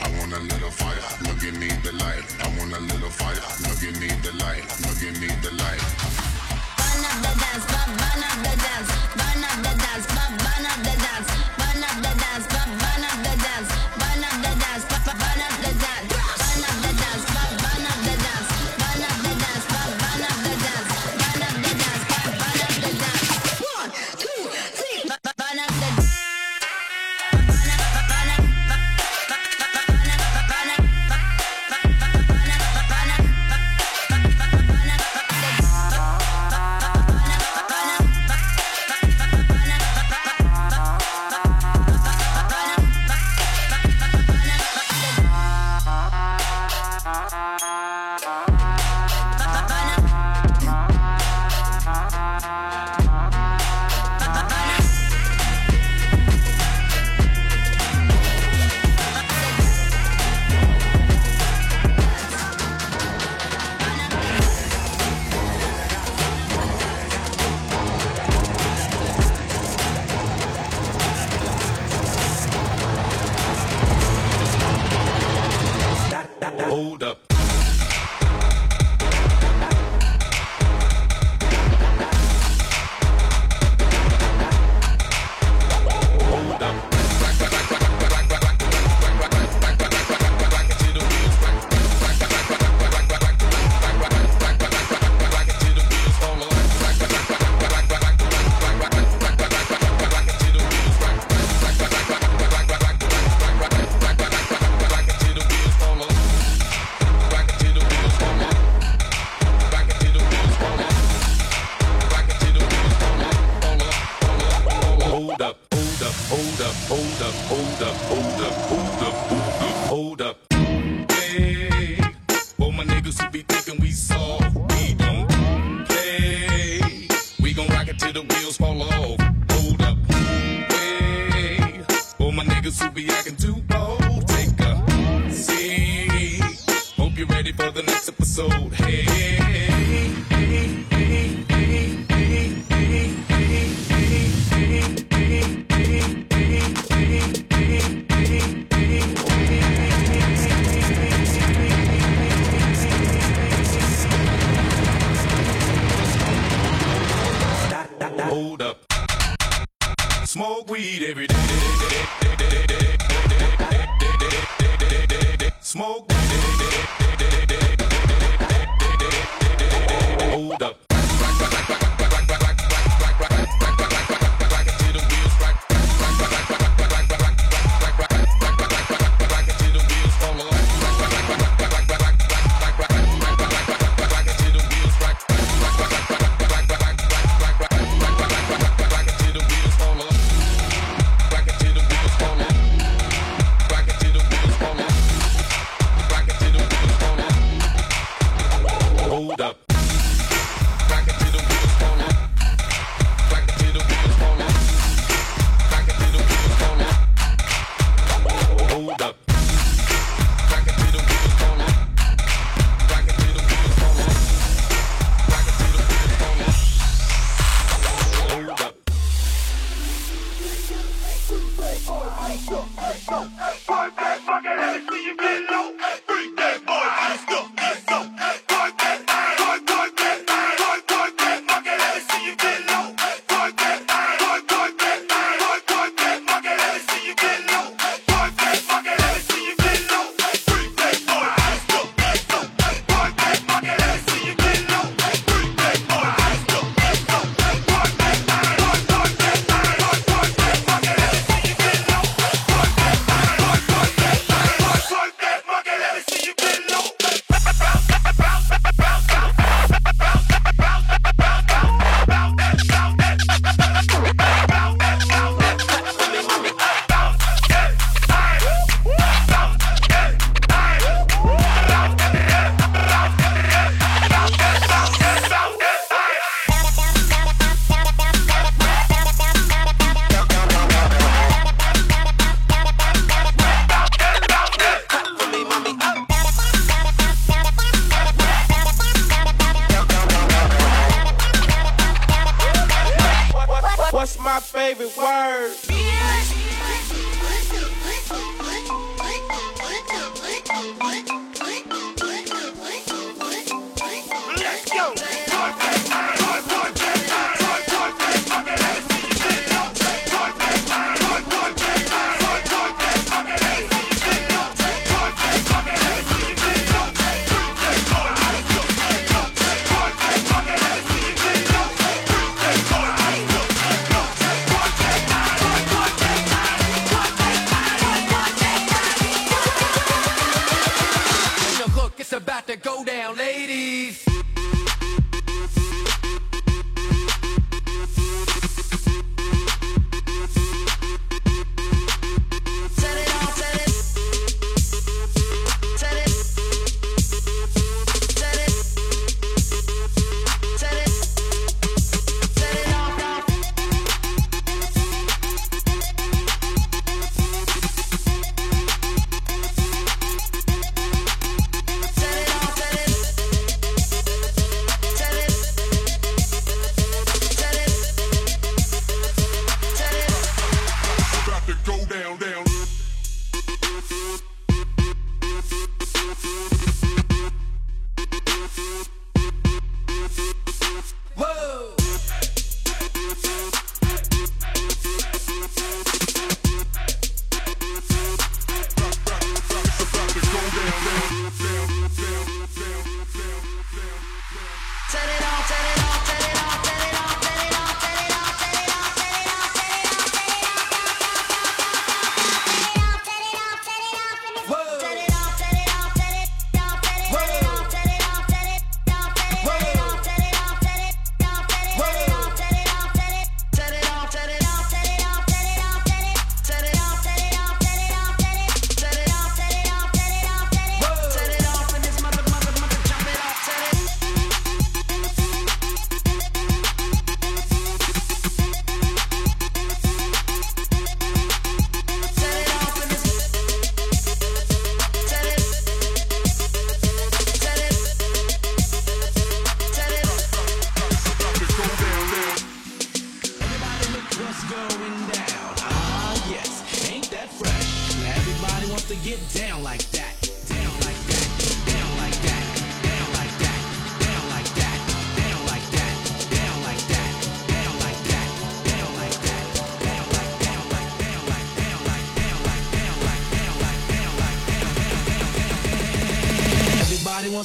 I wanna let her fire.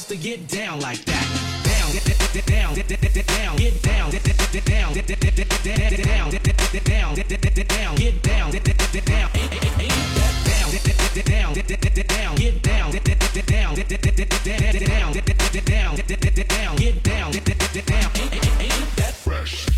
to get down like that. Down, down, down, get down, down, down, down, down, get down, down. Down, down, down, get down, down, down, down, down, down, down, get down, down. Fresh.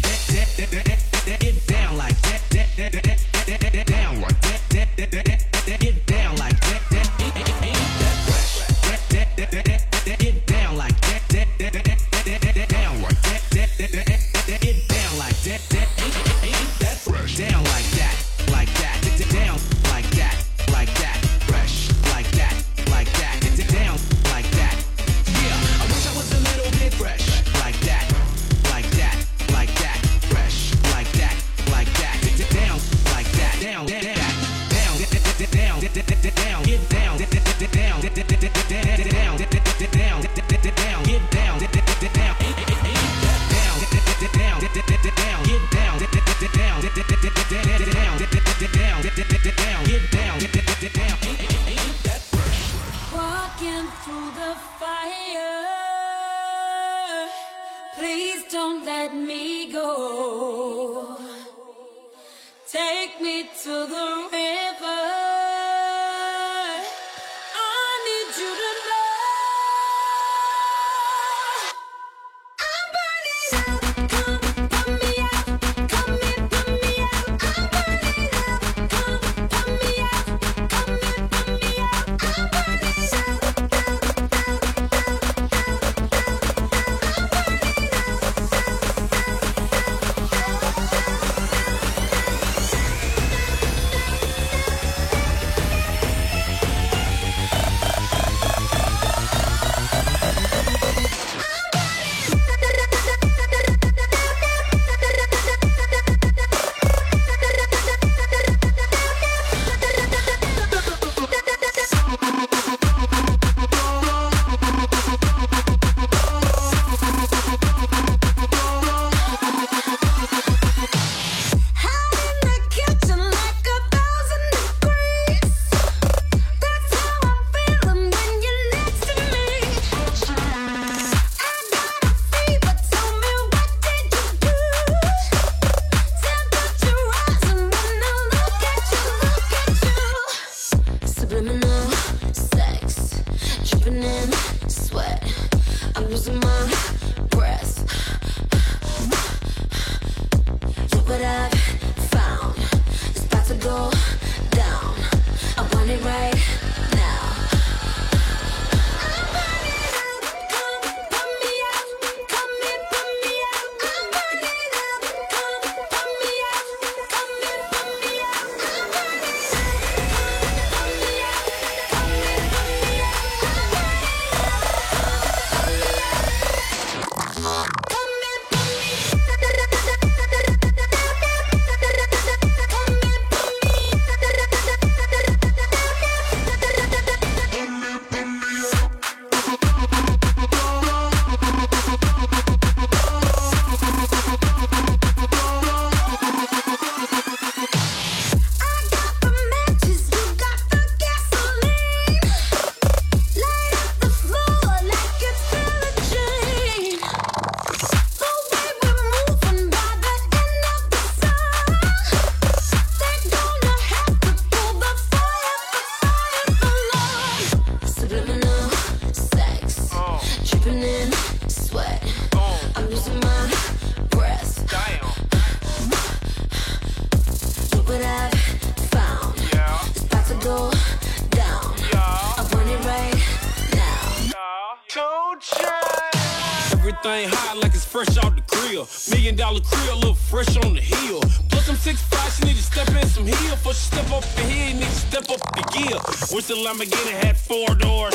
step up in here, you need to step up the gear. Wish the Lamborghini had four doors.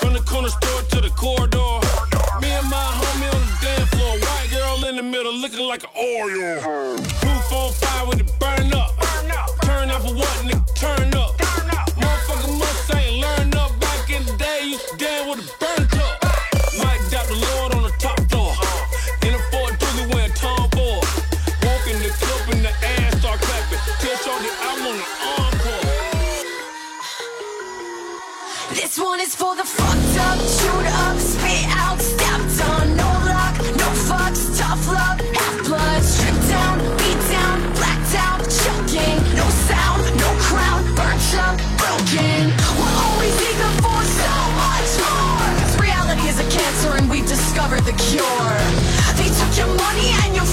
From the corner store to the corridor. Me and my homie on the dance floor. White girl in the middle looking like an Oreo. Roof on fire with it burn up. Turn up for what, nigga? Turn up. Motherfucker must say, learn up. Back in the day, you used to with a is for the fucked up, chewed up, spit out, stamped on. No luck, no fucks, tough love, half blood, stripped down, beat down, blacked out, choking. No sound, no crown, burnt up, broken. We're always eager for so much more. Reality is a cancer and we've discovered the cure. They took your money and your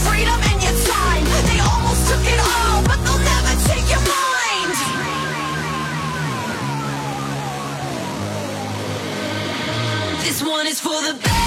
one is for the best.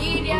familia.